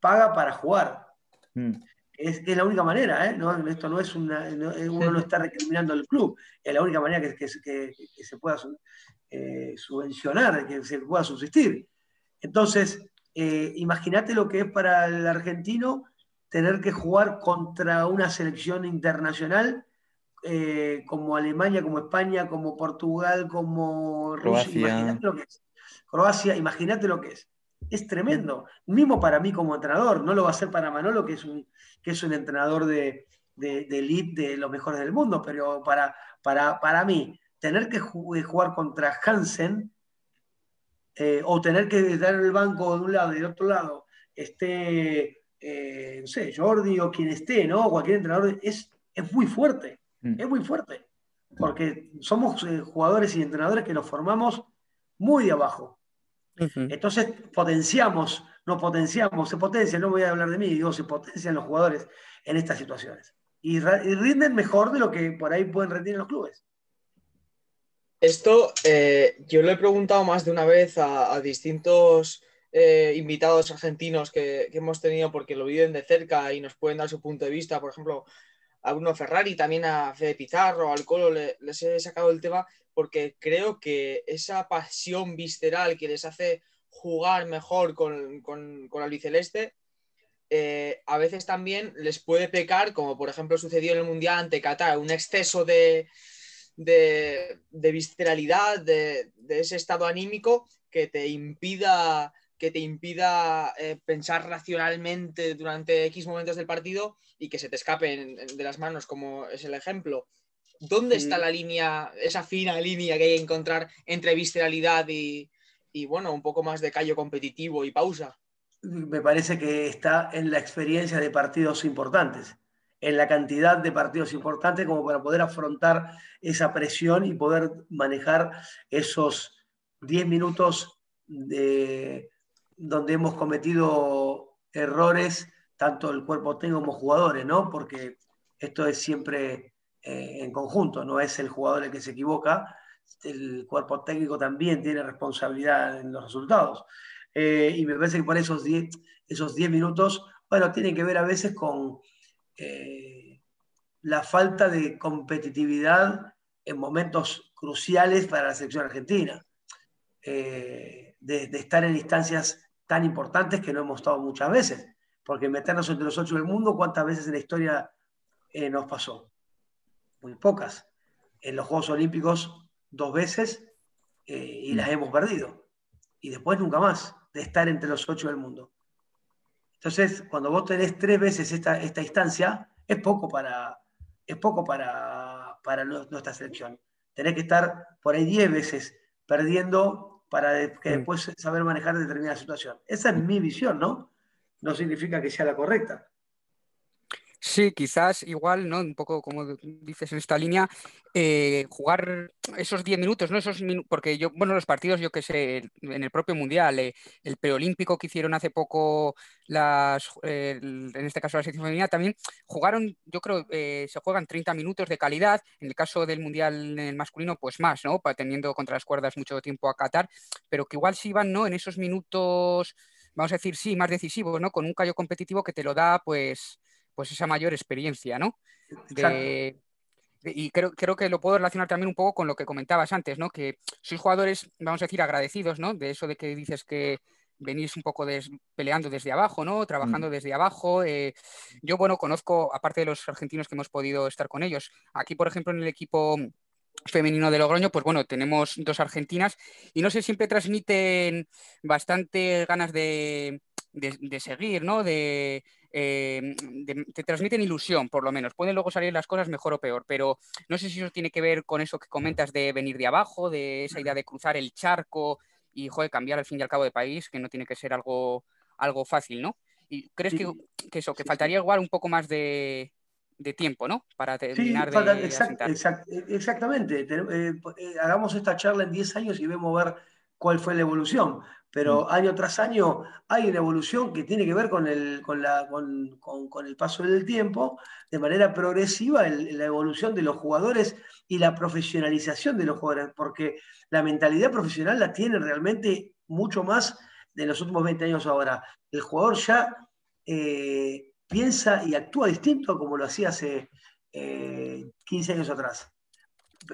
Speaker 9: paga para jugar. Mm. Es, es, la única manera, ¿eh? ¿No? esto no es una, uno no está recriminando al club, es la única manera que, que, que se pueda eh, subvencionar, que se pueda subsistir. Entonces, eh, imagínate lo que es para el argentino tener que jugar contra una selección internacional eh, como Alemania, como España, como Portugal, como Rusia. Imagínate lo que es. Croacia, imagínate lo que es. Es tremendo. Mismo para mí como entrenador, no lo va a hacer para Manolo, que es un, que es un entrenador de, de, de elite de los mejores del mundo, pero para, para, para mí, tener que jugar contra Hansen eh, o tener que en el banco de un lado y del otro lado esté, eh, no sé, Jordi o quien esté, ¿no? Cualquier entrenador, es, es muy fuerte, mm. es muy fuerte, porque somos eh, jugadores y entrenadores que nos formamos muy de abajo. Entonces potenciamos, no potenciamos, se potencia, no voy a hablar de mí, digo, se potencian los jugadores en estas situaciones. Y, y rinden mejor de lo que por ahí pueden rendir en los clubes.
Speaker 7: Esto eh, yo lo he preguntado más de una vez a, distintos eh, invitados argentinos que, hemos tenido porque lo viven de cerca y nos pueden dar su punto de vista. Por ejemplo, a Bruno Ferrari, también a Fede Pizarro, al Colo, les he sacado el tema porque creo que esa pasión visceral que les hace jugar mejor con, con, con eh, a veces también les puede pecar, como por ejemplo sucedió en el Mundial ante Qatar, un exceso de, de, visceralidad, de, ese estado anímico que te impida, que te impida eh, pensar racionalmente durante X momentos del partido y que se te escapen de las manos, como es el ejemplo. ¿Dónde está la línea, esa fina línea que hay que encontrar entre visceralidad y, y, bueno, un poco más de callo competitivo y pausa?
Speaker 9: Me parece que está en la experiencia de partidos importantes en la cantidad de partidos importantes como para poder afrontar esa presión y poder manejar esos 10 minutos de, donde hemos cometido errores, tanto el cuerpo técnico como jugadores, ¿no? Porque esto es siempre eh, en conjunto, no es el jugador el que se equivoca, el cuerpo técnico también tiene responsabilidad en los resultados. Eh, y me parece que por esos 10 esos minutos, bueno, tienen que ver a veces con, eh, la falta de competitividad en momentos cruciales para la selección argentina, eh, de, estar en instancias tan importantes que no hemos estado muchas veces, porque meternos entre los ocho del mundo, ¿cuántas veces en la historia eh, nos pasó? Muy pocas. En los Juegos Olímpicos, dos veces y las hemos perdido. Y después nunca más de estar entre los ocho del mundo. Entonces, cuando vos tenés tres veces esta, esta instancia, es poco para, es poco para, para nuestra selección. Tenés que estar por ahí diez veces perdiendo para que después saber manejar determinada situación. Esa es mi visión, ¿no? No significa que sea la correcta.
Speaker 8: Sí, quizás igual, ¿no? Un poco como dices en esta línea, eh, jugar esos 10 minutos, ¿no? Esos porque yo, bueno, los partidos, yo que sé, en el propio Mundial, eh, el preolímpico que hicieron hace poco, las, en este caso la selección femenina, también jugaron, yo creo, eh, se juegan 30 minutos de calidad, en el caso del Mundial en el masculino, pues más, ¿no? Teniendo contra las cuerdas mucho tiempo a Qatar, pero que igual sí van, ¿no? En esos minutos, vamos a decir, sí, más decisivos, ¿no? Con un callo competitivo que te lo da, pues pues esa mayor experiencia, ¿no? y creo, creo, que lo puedo relacionar también un poco con lo que comentabas antes, ¿no? Que sois jugadores, vamos a decir, agradecidos, ¿no? De eso de que dices que venís un poco peleando desde abajo, ¿no? Trabajando mm. desde abajo. Eh, yo, bueno, conozco, aparte de los argentinos que hemos podido estar con ellos, aquí, por ejemplo, en el equipo femenino de Logroño, pues bueno, tenemos dos argentinas y no sé, siempre transmiten bastante ganas de, de, seguir, ¿no? De, eh, te transmiten ilusión, por lo menos. Pueden luego salir las cosas mejor o peor, pero no sé si eso tiene que ver con eso que comentas de venir de abajo, de esa idea de cruzar el charco y, joder, cambiar al fin y al cabo de país, que no tiene que ser algo, algo fácil, ¿no? ¿Y crees que, eso, que faltaría igual un poco más de, de tiempo, ¿no? Para terminar de
Speaker 9: Exactamente. Eh, eh, hagamos esta charla en 10 años y vemos ver cuál fue la evolución. Pero mm. año tras año hay una evolución que tiene que ver con el, con la, con, con, el paso del tiempo, de manera progresiva, la evolución de los jugadores y la profesionalización de los jugadores, porque la mentalidad profesional la tiene realmente mucho más de los últimos 20 años ahora. El jugador ya eh, piensa y actúa distinto como lo hacía hace 15 eh, años atrás.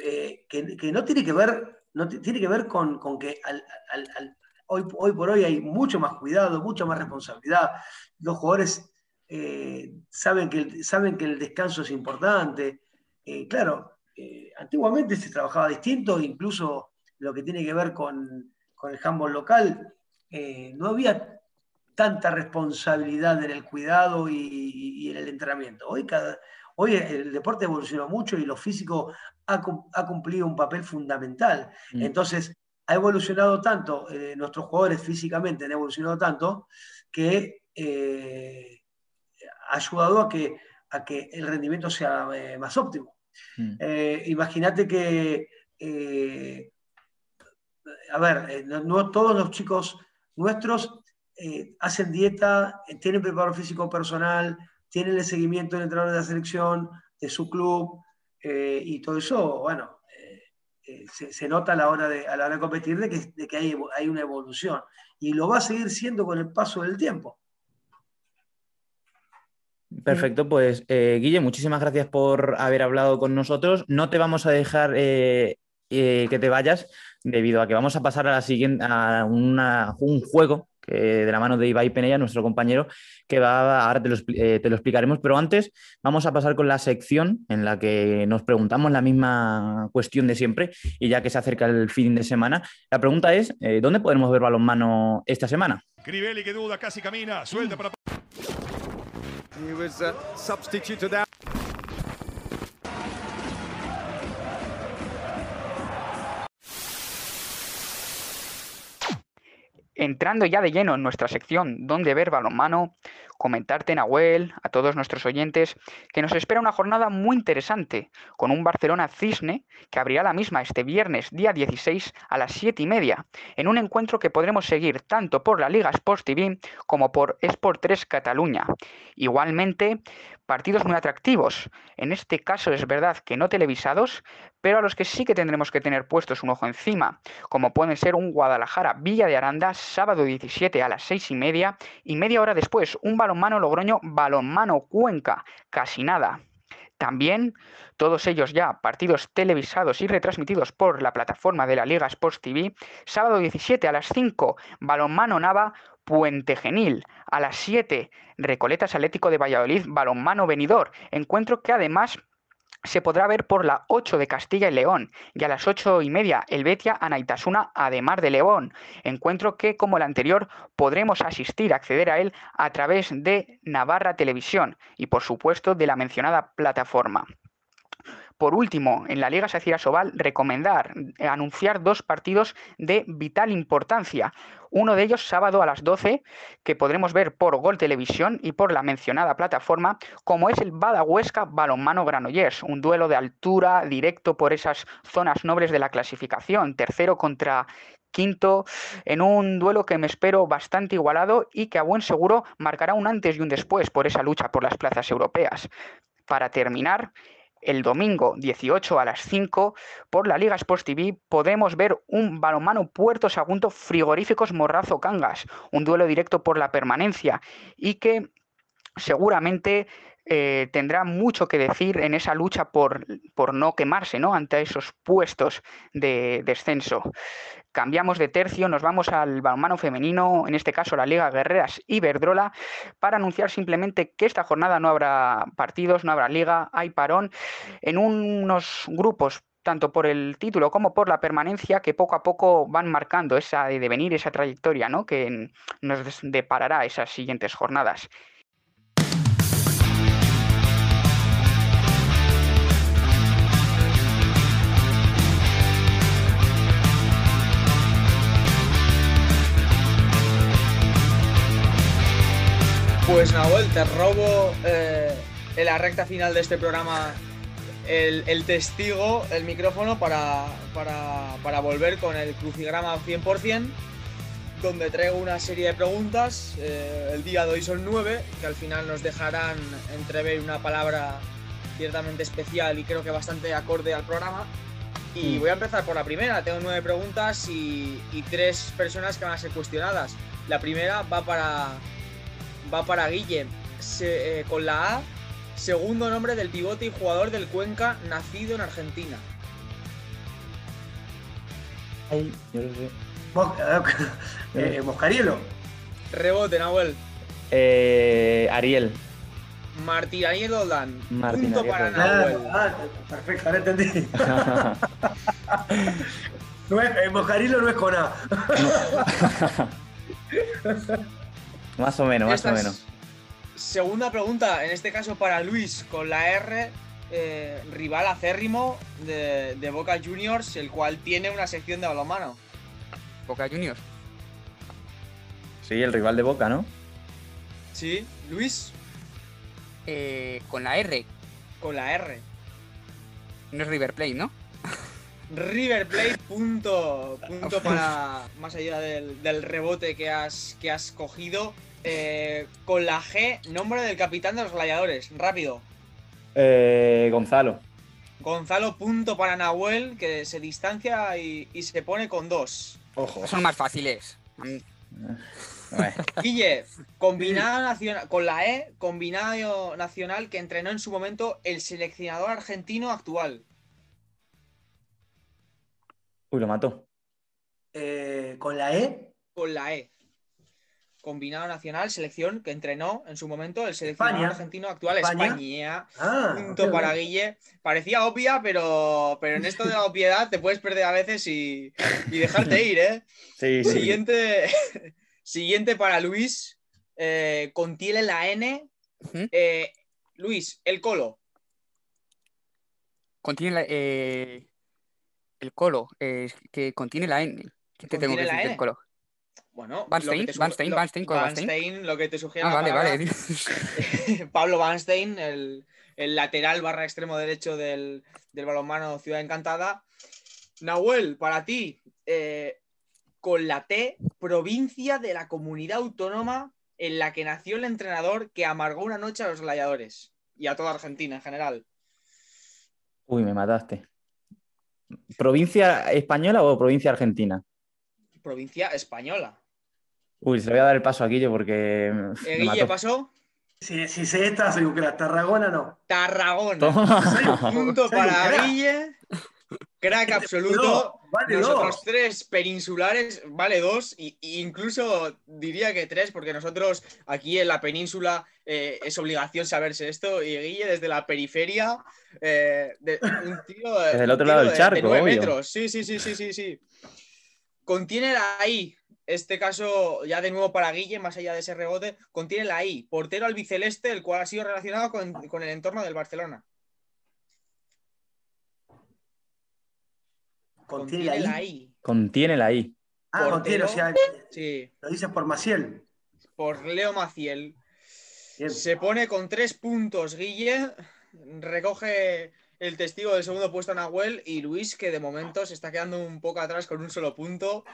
Speaker 9: Eh, que, no tiene que ver, no tiene que ver con, que hoy, hoy, por hoy hay mucho más cuidado, mucha más responsabilidad. Los jugadores eh, saben, que, saben que el descanso es importante. claro, antiguamente se trabajaba distinto, incluso lo que tiene que ver con, con el handball local, no había tanta responsabilidad en el cuidado y, en el entrenamiento. Hoy, cada, hoy el deporte evolucionó mucho y lo físico ha, cumplido un papel fundamental. Mm. Entonces, ha evolucionado tanto, eh, nuestros jugadores físicamente han evolucionado tanto, que eh, ha ayudado a que, a que el rendimiento sea eh, más óptimo. Mm. Imagínate que, a ver, no, todos los chicos nuestros hacen dieta, tienen preparo físico personal, tienen el seguimiento del entrenador de la selección, de su club, y todo eso, bueno, se, nota a la hora de, a la hora de competir de que, hay, hay, una evolución. Y lo va a seguir siendo con el paso del tiempo.
Speaker 1: Perfecto, pues Guille, muchísimas gracias por haber hablado con nosotros. No te vamos a dejar que te vayas debido a que vamos a pasar a la siguiente a un juego de la mano de Ibai Penella, nuestro compañero, que va, ahora te lo, eh, te lo, explicaremos, pero antes vamos a pasar con la sección en la que nos preguntamos la misma cuestión de siempre y ya que se acerca el fin de semana, la pregunta es, eh, ¿dónde podemos ver balonmano esta semana?
Speaker 10: Crivelli que duda, casi camina, suelta para...
Speaker 8: Entrando ya de lleno en nuestra sección Donde ver balonmano, comentarte, Nahuel, a todos nuestros oyentes, que nos espera una jornada muy interesante, con un Barcelona Cisne que abrirá la misma este viernes, día 16, a las 7 y media, en un encuentro que podremos seguir tanto por la Liga Sports TV como por Sport 3 Cataluña. Igualmente, partidos muy atractivos. En este caso es verdad que no televisados, pero a los que sí que tendremos que tener puestos un ojo encima, como pueden ser un Guadalajara Villa de Aranda, sábado 17 a las 6 y media, y media hora después un balonmano Logroño, balonmano Cuenca, casi nada. También todos ellos ya partidos televisados y retransmitidos por la plataforma de la Liga Sports TV. Sábado 17 a las 5, Balonmano Nava, Puente Genil. A las 7, Recoletas Atlético de Valladolid, Balonmano Venidor. Encuentro que además se podrá ver por la 8 de Castilla y León y a las 8 y media el Betia Anaitasuna además de León. Encuentro que, como el anterior, podremos asistir, acceder a él a través de Navarra Televisión y, por supuesto, de la mencionada plataforma. Por último, en la Liga Sacira Sobal, recomendar, anunciar dos partidos de vital importancia. Uno de ellos sábado a las 12, que podremos ver por Gol Televisión y por la mencionada plataforma, como es el Badahuesca Balonmano Granollers, un duelo de altura directo por esas zonas nobles de la clasificación, tercero contra quinto, en un duelo que me espero bastante igualado y que a buen seguro marcará un antes y un después por esa lucha por las plazas europeas. Para terminar, el domingo 18 a las 5 por la Liga Sports TV podemos ver un balonmano Puerto Sagunto Frigoríficos Morrazo Cangas, un duelo directo por la permanencia y que seguramente eh, tendrá mucho que decir en esa lucha por, por no quemarse ¿no? ante esos puestos de descenso. Cambiamos de tercio, nos vamos al balonmano femenino, en este caso la Liga Guerreras Iberdrola, para anunciar simplemente que esta jornada no habrá partidos, no habrá liga, hay parón en unos grupos tanto por el título como por la permanencia, que poco a poco van marcando esa de devenir, esa trayectoria, ¿no? Que nos deparará esas siguientes jornadas.
Speaker 7: Pues Nahuel, te robo eh, en la recta final de este programa el, testigo, el micrófono para, para, volver con el crucigrama 100%, donde traigo una serie de preguntas. Eh, el día de hoy son nueve, que al final nos dejarán entrever una palabra ciertamente especial y creo que bastante acorde al programa. Y mm. voy a empezar por la primera. Tengo nueve preguntas y, tres personas que van a ser cuestionadas. La primera va para, va para Guille. Eh, con la A, segundo nombre del pivote y jugador del Cuenca nacido en Argentina.
Speaker 1: Ay, yo lo sé.
Speaker 9: Eh, Moscarielo.
Speaker 7: Rebote, Nahuel.
Speaker 1: Eh, Ariel.
Speaker 7: Martín Ariel Doldán.
Speaker 1: Martín
Speaker 7: Punto para Nahuel.
Speaker 9: Ah, perfecto, ahora entendí. *laughs* no es, eh, Moscarielo no es con A. *laughs*
Speaker 1: Más o menos, más o menos.
Speaker 7: Segunda pregunta, en este caso para Luis, con la R, eh, rival acérrimo de, Boca Juniors, el cual tiene una sección de balonmano.
Speaker 8: Boca Juniors.
Speaker 1: Sí, el rival de Boca, ¿no?
Speaker 7: Sí, Luis.
Speaker 8: Eh, con la R.
Speaker 7: Con la R.
Speaker 8: No es River Plate, ¿no?
Speaker 7: River Plate, punto, punto para más allá del, rebote que has, que has cogido. Eh, con la G, nombre del capitán de los gladiadores. Rápido.
Speaker 1: Eh, Gonzalo.
Speaker 7: Gonzalo, punto para Nahuel, que se distancia y, se pone con dos.
Speaker 8: Ojo. Son más fáciles.
Speaker 7: Guille, combinado nacional, con la E, combinado nacional que entrenó en su momento el seleccionador argentino actual.
Speaker 1: Uy, lo mató.
Speaker 9: Eh, ¿Con la E?
Speaker 7: Con la E combinado nacional, selección que entrenó en su momento el seleccionador argentino actual, España.
Speaker 9: Ah,
Speaker 7: punto para Guille. Parecía obvia, pero, pero en esto de la obviedad te puedes perder a veces y, dejarte ir, ¿eh? *laughs*
Speaker 1: Sí,
Speaker 7: Siguiente, *laughs* siguiente para Luis. Eh, contiene la N. Eh, Luis, el colo.
Speaker 8: Contiene la, eh, el colo, que contiene la N. ¿Qué te tengo que decir del colo?
Speaker 7: Bueno,
Speaker 8: Van Stein, Van Stein, Van Stein,
Speaker 7: Van Stein, lo que te sugiere.
Speaker 8: Ah, vale, vale. *laughs*
Speaker 7: Pablo Van Stein, el, lateral barra extremo derecho del, balonmano Ciudad Encantada. Nahuel, para ti, eh, con la T, provincia de la comunidad autónoma en la que nació el entrenador que amargó una noche a los gladiadores y a toda Argentina en general.
Speaker 1: Uy, me mataste. ¿Provincia española o provincia argentina?
Speaker 7: Provincia española.
Speaker 1: Uy, se le voy a dar el paso a Guille porque.
Speaker 7: ¿Eh, Guille pasó?
Speaker 9: Si, si se esta, digo que la Tarragona no.
Speaker 7: Tarragona. Punto *laughs* para Guille. Crack absoluto. Vale nosotros tres peninsulares, vale dos, y, incluso diría que tres, porque nosotros aquí en la península eh, es obligación saberse esto. Y Guille desde la periferia, eh, de, un tío.
Speaker 1: Desde el otro lado del charco.
Speaker 7: De metros. Sí, sí, sí, sí, sí, sí. Contiene la I este caso, ya de nuevo para Guille, más allá de ese rebote, contiene la I, portero albiceleste, el cual ha sido relacionado con, el entorno del Barcelona.
Speaker 9: Contiene, la, I?
Speaker 1: Contiene la I.
Speaker 9: Ah, contiene, o sea, sí. lo dices por Maciel.
Speaker 7: Por Leo Maciel. Se pone con tres puntos, Guille. Recoge el testigo del segundo puesto Nahuel y Luis, que de momento se está quedando un poco atrás con un solo punto.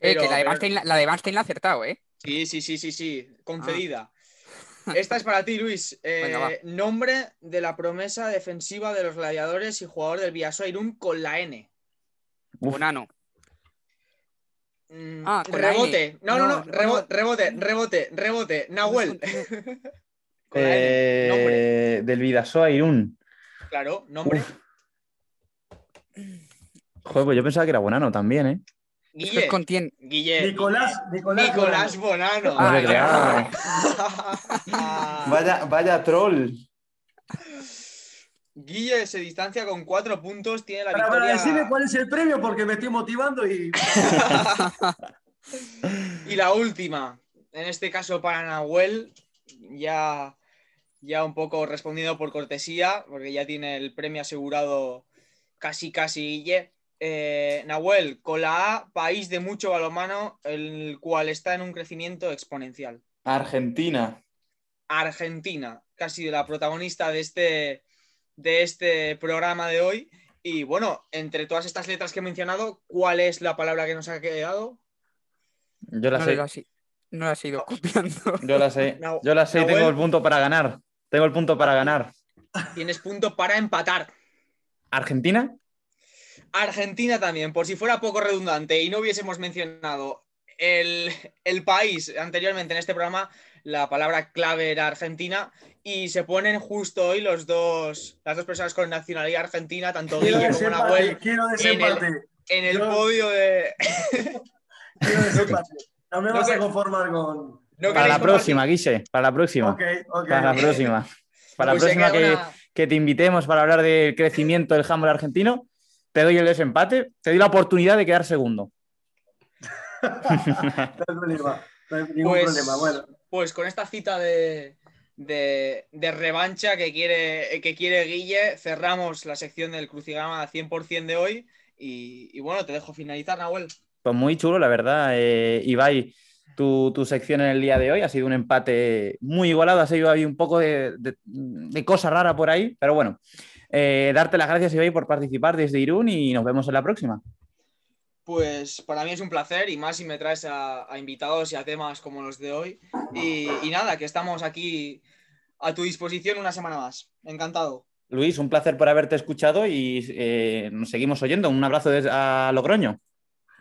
Speaker 8: Eh, que la de, Bernstein, la, de la ha acertado, ¿eh?
Speaker 7: Sí, sí, sí, sí, sí. Concedida. Ah. Esta es para ti, Luis. *laughs* Eh, nombre de la promesa defensiva de los gladiadores y jugador del Irún con la N.
Speaker 8: Bonano.
Speaker 7: Mm, ah, rebote. No, no, no, Rebote, rebote, rebote, Nahuel. *laughs*
Speaker 1: eh, del Vidasoa Irún.
Speaker 7: Claro, nombre.
Speaker 1: Joder, pues yo pensaba que era Bonano también, ¿eh?
Speaker 7: Guille,
Speaker 8: contiene...
Speaker 7: Guille,
Speaker 9: Nicolás, Nicolás,
Speaker 7: Nicolás Bonano.
Speaker 1: Ah, *laughs* vaya, vaya troll.
Speaker 7: Guille se distancia con cuatro puntos, tiene la
Speaker 9: Para,
Speaker 7: victoria.
Speaker 9: para decirme cuál es el premio porque me estoy motivando y. *laughs*
Speaker 7: Y la última, en este caso para Nahuel, ya, ya un poco respondiendo por cortesía, porque ya tiene el premio asegurado casi casi Guille. Eh, Nahuel, con la A, país de mucho balonmano, el cual está en un crecimiento exponencial.
Speaker 1: Argentina.
Speaker 7: Argentina, casi la protagonista de este, de este programa de hoy. Y bueno, entre todas estas letras que he mencionado, ¿cuál es la palabra que nos ha quedado?
Speaker 1: Yo la
Speaker 8: no,
Speaker 1: sé.
Speaker 8: la no la has ido copiando. *laughs*
Speaker 1: Yo la sé. *laughs* Yo la sé y tengo el punto para ganar. Tengo el punto para ganar.
Speaker 7: Tienes punto para empatar.
Speaker 1: ¿Argentina?
Speaker 7: Argentina también, por si fuera poco redundante y no hubiésemos mencionado el, el país anteriormente en este programa, la palabra clave era Argentina y se ponen justo hoy los dos, las dos personas con nacionalidad argentina, tanto
Speaker 9: Quiero
Speaker 7: Guille como Nahuel,
Speaker 9: quiero
Speaker 7: en el,
Speaker 9: desempate.
Speaker 7: en el
Speaker 9: Yo-
Speaker 7: podio de... *laughs*
Speaker 9: Quiero desempate. No me *laughs*
Speaker 7: No
Speaker 9: vas
Speaker 7: que-
Speaker 9: a conformar con.
Speaker 7: No
Speaker 1: Para la próxima, Guille. Para la próxima. Para la próxima. *laughs* Para la
Speaker 7: Pues
Speaker 1: próxima que,
Speaker 7: una-
Speaker 1: que te invitemos para hablar del crecimiento del handball argentino, te doy el desempate, te doy la oportunidad de quedar segundo.
Speaker 9: No hay problema. No hay ningún
Speaker 7: Pues-
Speaker 9: problema. Bueno,
Speaker 7: Pues con esta cita de, de- revancha que quiere, que quiere Guille, cerramos la sección del crucigrama 100% de hoy. Y, bueno, te dejo finalizar, Nahuel.
Speaker 1: Pues muy chulo, la verdad. Eh, Ibai, tu, tu sección en el día de hoy ha sido un empate muy igualado, ha sido ahí un poco de, de- de cosa rara por ahí, pero bueno, eh, darte las gracias, Ibai, por participar desde Irún y nos vemos en la próxima.
Speaker 7: Pues para mí es un placer y más si me traes a, a invitados y a temas como los de hoy. Y, y nada, que estamos aquí a tu disposición una semana más. Encantado.
Speaker 1: Luis, un placer por haberte escuchado y eh, nos seguimos oyendo. Un abrazo desde a Logroño.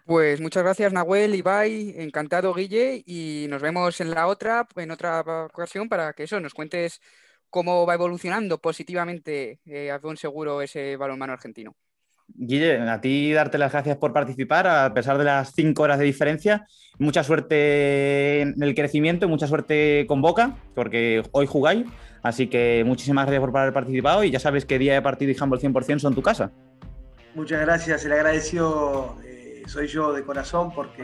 Speaker 8: Pues muchas gracias, Nahuel, Ibai, encantado, Guille, y nos vemos en la otra, en otra ocasión, para que eso, nos cuentes cómo va evolucionando positivamente eh, a buen seguro ese balonmano argentino.
Speaker 1: Guille, a ti darte las gracias por participar, a pesar de las cinco horas de diferencia. Mucha suerte en el crecimiento mucha suerte con Boca, porque hoy jugáis. Así que muchísimas gracias por haber participado y ya sabes que día de partido y handball 100% son tu casa.
Speaker 9: muchas gracias. El agradecido eh, soy yo de corazón porque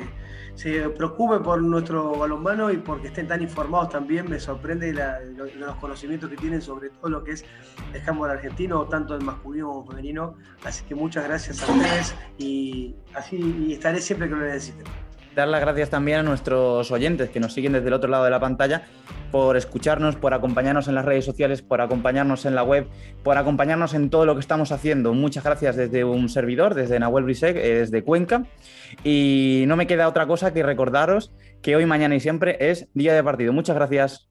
Speaker 9: se preocupe por nuestro balonmano y porque estén tan informados también. Me sorprende la- lo- los conocimientos que tienen sobre todo lo que es el handball argentino, tanto el masculino como femenino. Así que muchas gracias a ustedes y así y estaré siempre que lo necesiten.
Speaker 1: Dar las gracias también a nuestros oyentes que nos siguen desde el otro lado de la pantalla por escucharnos, por acompañarnos en las redes sociales, por acompañarnos en la web, por acompañarnos en todo lo que estamos haciendo. Muchas gracias desde un servidor, desde Nahuel Brisek, eh, desde Cuenca. Y no me queda otra cosa que recordaros que hoy, mañana y siempre es día de partido. Muchas gracias.